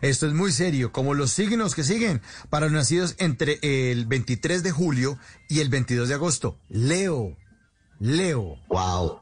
Esto es muy serio, como los signos que siguen para los nacidos entre el 23 de julio y el 22 de agosto. Leo, Leo. Wow.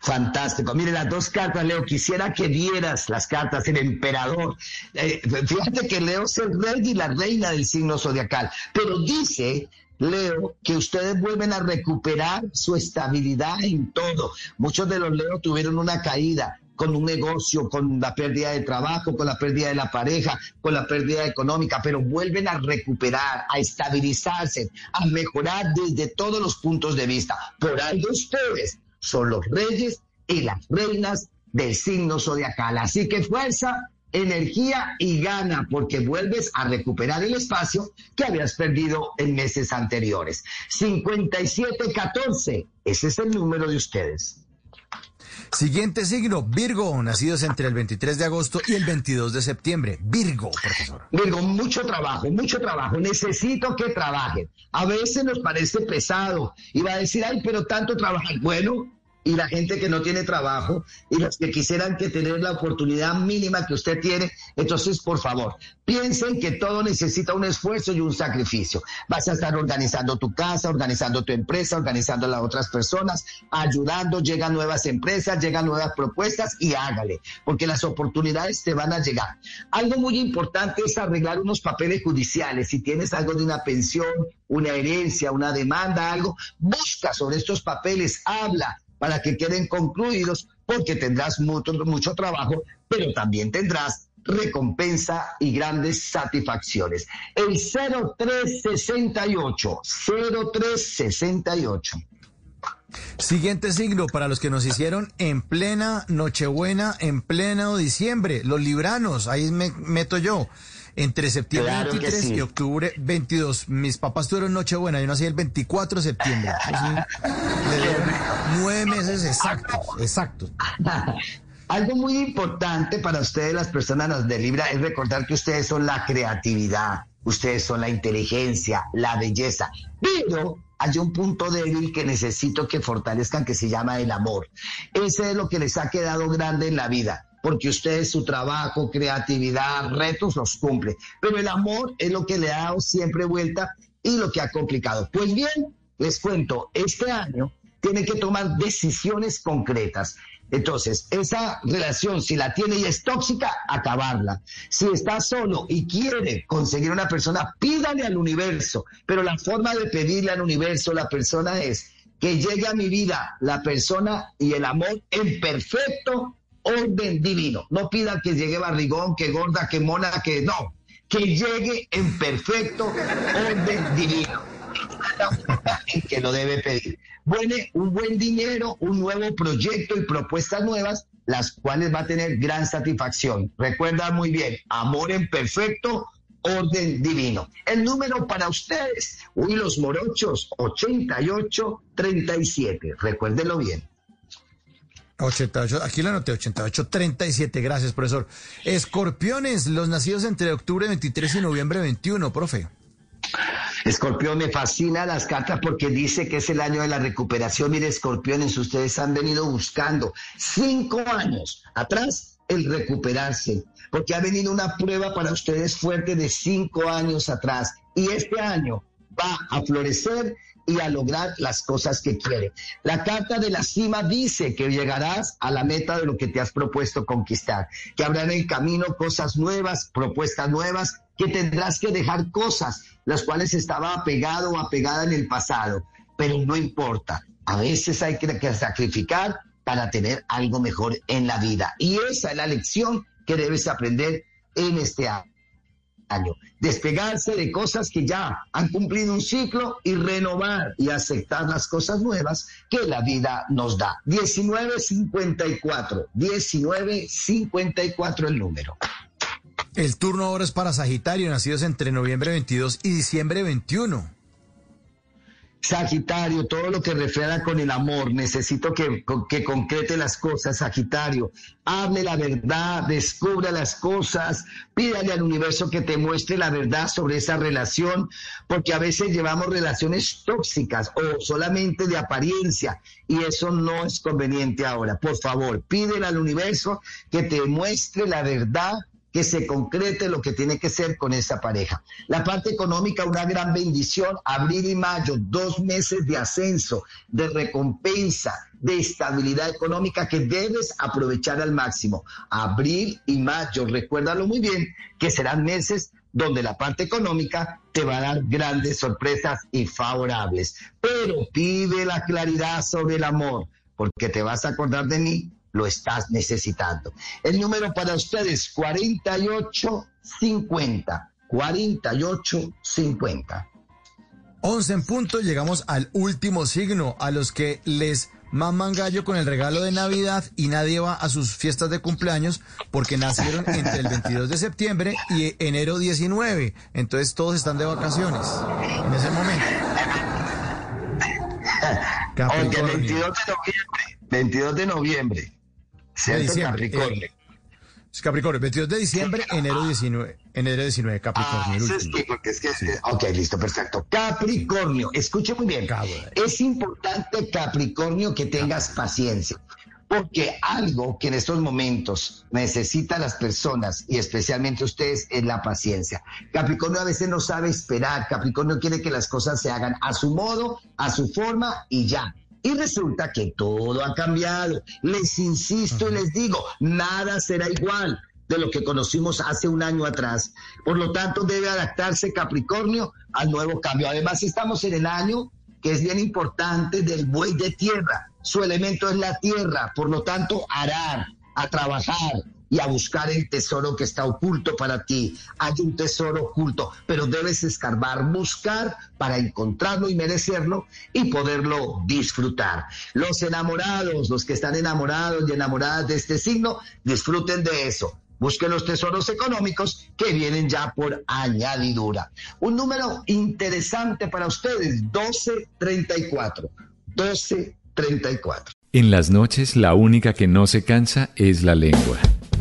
Fantástico. Mire, las dos cartas, Leo, quisiera que vieras las cartas, el emperador. Eh, fíjate que Leo es el rey y la reina del signo zodiacal, pero dice Leo, que ustedes vuelven a recuperar su estabilidad en todo. Muchos de los Leo tuvieron una caída con un negocio, con la pérdida de trabajo, con la pérdida de la pareja, con la pérdida económica, pero vuelven a recuperar, a estabilizarse, a mejorar desde todos los puntos de vista. Por algo ustedes son los reyes y las reinas del signo zodiacal. Así que fuerza, energía y gana porque vuelves a recuperar el espacio que habías perdido en meses anteriores. 5714, ese es el número de ustedes. Siguiente signo, Virgo, nacidos entre el 23 de agosto y el 22 de septiembre. Virgo, profesor. Virgo, mucho trabajo, mucho trabajo. Necesito que trabajen. A veces nos parece pesado y va a decir, ay, pero tanto trabajar. Bueno, y la gente que no tiene trabajo y los que quisieran que tener la oportunidad mínima que usted tiene. Entonces, por favor, piensen que todo necesita un esfuerzo y un sacrificio. Vas a estar organizando tu casa, organizando tu empresa, organizando a las otras personas, ayudando, llegan nuevas empresas, llegan nuevas propuestas y hágale, porque las oportunidades te van a llegar. Algo muy importante es arreglar unos papeles judiciales. Si tienes algo de una pensión, una herencia, una demanda, algo, busca sobre estos papeles, habla, para que queden concluidos, porque tendrás mucho, mucho trabajo, pero también tendrás recompensa y grandes satisfacciones. El 0368, 0368. Siguiente signo para los que nos hicieron en plena Nochebuena, en pleno diciembre, los libranos, ahí me meto yo entre septiembre 23 y octubre 22. Mis papás tuvieron Nochebuena, yo nací el 24 de septiembre. nueve meses exactos, exactos. Algo muy importante para ustedes, las personas de Libra, es recordar que ustedes son la creatividad, ustedes son la inteligencia, la belleza, pero hay un punto débil que necesito que fortalezcan que se llama el amor. Ese es lo que les ha quedado grande en la vida porque ustedes su trabajo, creatividad, retos los cumple. Pero el amor es lo que le ha dado siempre vuelta y lo que ha complicado. Pues bien, les cuento, este año tiene que tomar decisiones concretas. Entonces, esa relación, si la tiene y es tóxica, acabarla. Si está solo y quiere conseguir una persona, pídale al universo. Pero la forma de pedirle al universo, la persona es que llegue a mi vida la persona y el amor en perfecto orden divino. No pida que llegue barrigón, que gorda, que mona, que no. Que llegue en perfecto orden divino. que lo debe pedir. Bueno, un buen dinero, un nuevo proyecto y propuestas nuevas, las cuales va a tener gran satisfacción. Recuerda muy bien, amor en perfecto orden divino. El número para ustedes, uy, los morochos, 8837. Recuérdelo bien. 88, aquí la anoté, 88, 37, gracias, profesor. Escorpiones, los nacidos entre octubre 23 y noviembre 21, profe. Escorpión, me fascina las cartas porque dice que es el año de la recuperación. Mire, escorpiones, ustedes han venido buscando cinco años atrás el recuperarse, porque ha venido una prueba para ustedes fuerte de cinco años atrás y este año va a florecer y a lograr las cosas que quiere. La carta de la cima dice que llegarás a la meta de lo que te has propuesto conquistar, que habrá en el camino cosas nuevas, propuestas nuevas, que tendrás que dejar cosas las cuales estaba apegado o apegada en el pasado, pero no importa. A veces hay que sacrificar para tener algo mejor en la vida. Y esa es la lección que debes aprender en este año año. Despegarse de cosas que ya han cumplido un ciclo y renovar y aceptar las cosas nuevas que la vida nos da. 1954, 1954 el número. El turno ahora es para Sagitario, nacidos entre noviembre 22 y diciembre 21. Sagitario, todo lo que refleja con el amor, necesito que, que, concrete las cosas, Sagitario. Hable la verdad, descubra las cosas, pídale al universo que te muestre la verdad sobre esa relación, porque a veces llevamos relaciones tóxicas o solamente de apariencia y eso no es conveniente ahora. Por favor, pídele al universo que te muestre la verdad que se concrete lo que tiene que ser con esa pareja. La parte económica, una gran bendición, abril y mayo, dos meses de ascenso, de recompensa, de estabilidad económica que debes aprovechar al máximo. Abril y mayo, recuérdalo muy bien, que serán meses donde la parte económica te va a dar grandes sorpresas y favorables. Pero pide la claridad sobre el amor, porque te vas a acordar de mí, lo estás necesitando. El número para ustedes, 4850. 4850. 11 en punto, llegamos al último signo, a los que les maman gallo con el regalo de Navidad y nadie va a sus fiestas de cumpleaños porque nacieron entre el 22 de septiembre y enero 19. Entonces todos están de vacaciones en ese momento. Capricornio. 22 de noviembre. 22 de noviembre. Capricornio. Eh, Capricornio, 22 de diciembre, enero 19. Enero 19, Capricornio. Ah, sí, porque es que, Ok, listo, perfecto. Capricornio, escuche muy bien. Es importante, Capricornio, que tengas paciencia. Porque algo que en estos momentos necesitan las personas y especialmente ustedes es la paciencia. Capricornio a veces no sabe esperar. Capricornio quiere que las cosas se hagan a su modo, a su forma y ya. Y resulta que todo ha cambiado. Les insisto y les digo, nada será igual de lo que conocimos hace un año atrás. Por lo tanto, debe adaptarse Capricornio al nuevo cambio. Además, estamos en el año que es bien importante del buey de tierra. Su elemento es la tierra, por lo tanto, arar, a trabajar, y a buscar el tesoro que está oculto para ti. Hay un tesoro oculto, pero debes escarbar, buscar para encontrarlo y merecerlo y poderlo disfrutar. Los enamorados, los que están enamorados y enamoradas de este signo, disfruten de eso. Busquen los tesoros económicos que vienen ya por añadidura. Un número interesante para ustedes, 1234. 1234. En las noches la única que no se cansa es la lengua.